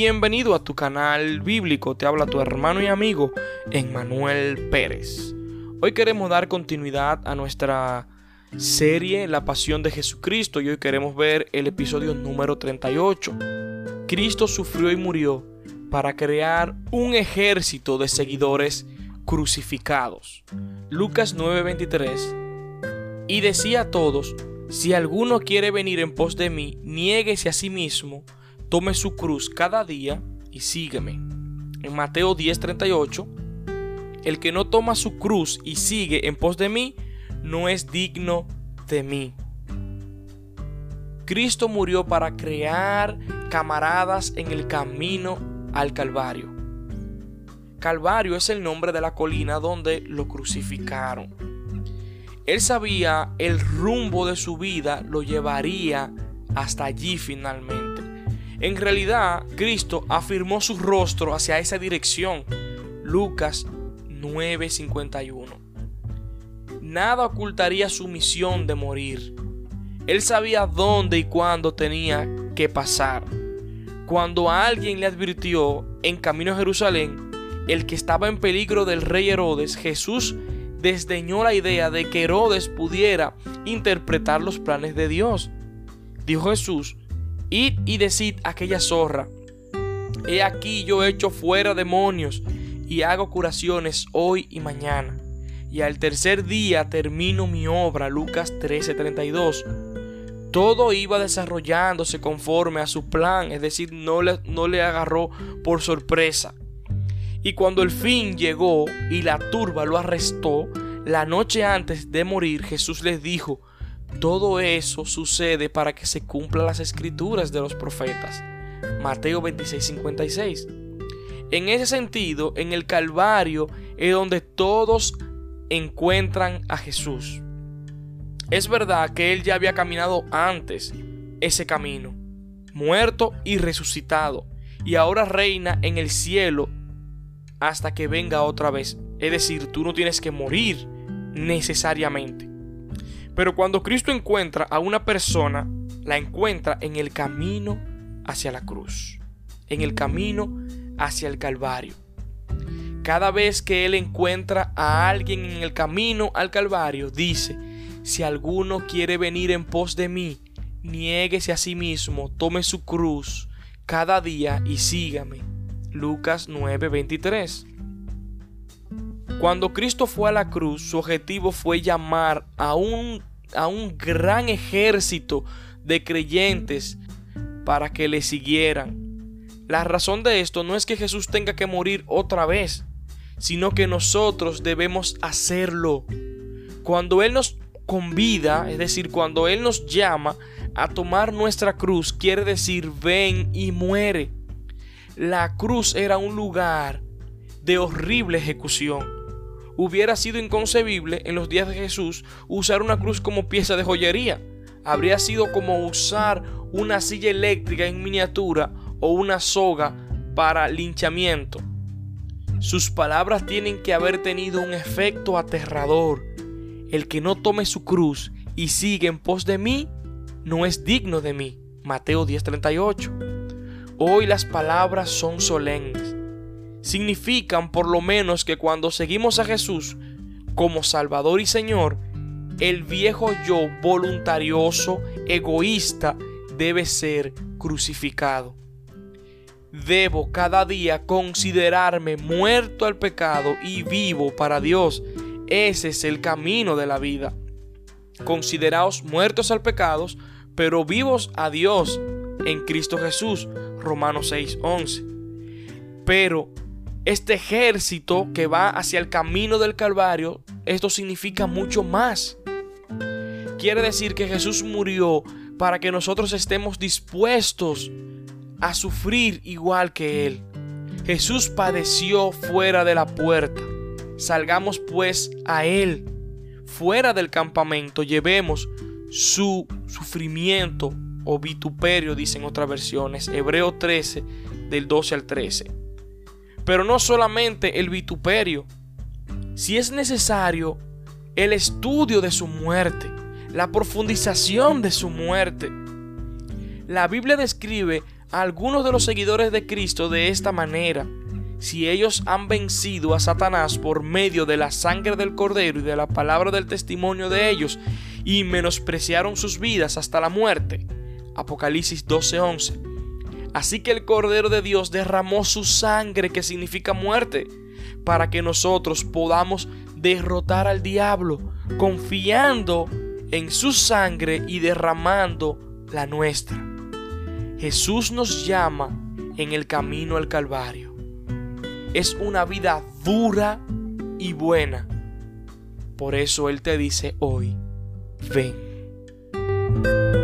Bienvenido a tu canal bíblico, te habla tu hermano y amigo Emmanuel Pérez. Hoy queremos dar continuidad a nuestra serie La Pasión de Jesucristo y hoy queremos ver el episodio número 38. Cristo sufrió y murió para crear un ejército de seguidores crucificados. Lucas 9:23 Y decía a todos, si alguno quiere venir en pos de mí, niéguese a sí mismo, tome su cruz cada día y sígueme. En Mateo 10:38, el que no toma su cruz y sigue en pos de mí, no es digno de mí. Cristo murió para crear camaradas en el camino al Calvario. Calvario es el nombre de la colina donde lo crucificaron. Él sabía el rumbo de su vida lo llevaría hasta allí finalmente. En realidad, Cristo afirmó su rostro hacia esa dirección. Lucas 9:51. Nada ocultaría su misión de morir. Él sabía dónde y cuándo tenía que pasar. Cuando alguien le advirtió en camino a Jerusalén el que estaba en peligro del rey Herodes, Jesús desdeñó la idea de que Herodes pudiera interpretar los planes de Dios. Dijo Jesús, Id y decid a aquella zorra, he aquí yo echo fuera demonios y hago curaciones hoy y mañana. Y al tercer día termino mi obra, Lucas 13:32. Todo iba desarrollándose conforme a su plan, es decir, no le, no le agarró por sorpresa. Y cuando el fin llegó y la turba lo arrestó, la noche antes de morir Jesús les dijo, todo eso sucede para que se cumplan las escrituras de los profetas. Mateo 26:56. En ese sentido, en el Calvario es donde todos encuentran a Jesús. Es verdad que Él ya había caminado antes ese camino, muerto y resucitado, y ahora reina en el cielo hasta que venga otra vez. Es decir, tú no tienes que morir necesariamente. Pero cuando Cristo encuentra a una persona, la encuentra en el camino hacia la cruz, en el camino hacia el Calvario. Cada vez que Él encuentra a alguien en el camino al Calvario, dice, si alguno quiere venir en pos de mí, niéguese a sí mismo, tome su cruz cada día y sígame. Lucas 9:23. Cuando Cristo fue a la cruz, su objetivo fue llamar a un a un gran ejército de creyentes para que le siguieran. La razón de esto no es que Jesús tenga que morir otra vez, sino que nosotros debemos hacerlo. Cuando Él nos convida, es decir, cuando Él nos llama a tomar nuestra cruz, quiere decir ven y muere. La cruz era un lugar de horrible ejecución hubiera sido inconcebible en los días de Jesús usar una cruz como pieza de joyería. Habría sido como usar una silla eléctrica en miniatura o una soga para linchamiento. Sus palabras tienen que haber tenido un efecto aterrador. El que no tome su cruz y sigue en pos de mí, no es digno de mí. Mateo 10:38. Hoy las palabras son solemnes significan por lo menos que cuando seguimos a Jesús como Salvador y Señor, el viejo yo voluntarioso, egoísta, debe ser crucificado. Debo cada día considerarme muerto al pecado y vivo para Dios. Ese es el camino de la vida. Consideraos muertos al pecado, pero vivos a Dios en Cristo Jesús. Romanos 6:11. Pero este ejército que va hacia el camino del Calvario, esto significa mucho más. Quiere decir que Jesús murió para que nosotros estemos dispuestos a sufrir igual que Él. Jesús padeció fuera de la puerta. Salgamos pues a Él. Fuera del campamento llevemos su sufrimiento o vituperio, dicen otras versiones. Hebreo 13, del 12 al 13. Pero no solamente el vituperio. Si es necesario, el estudio de su muerte, la profundización de su muerte. La Biblia describe a algunos de los seguidores de Cristo de esta manera. Si ellos han vencido a Satanás por medio de la sangre del Cordero y de la palabra del testimonio de ellos, y menospreciaron sus vidas hasta la muerte. Apocalipsis 12:11. Así que el Cordero de Dios derramó su sangre, que significa muerte, para que nosotros podamos derrotar al diablo, confiando en su sangre y derramando la nuestra. Jesús nos llama en el camino al Calvario. Es una vida dura y buena. Por eso Él te dice hoy, ven.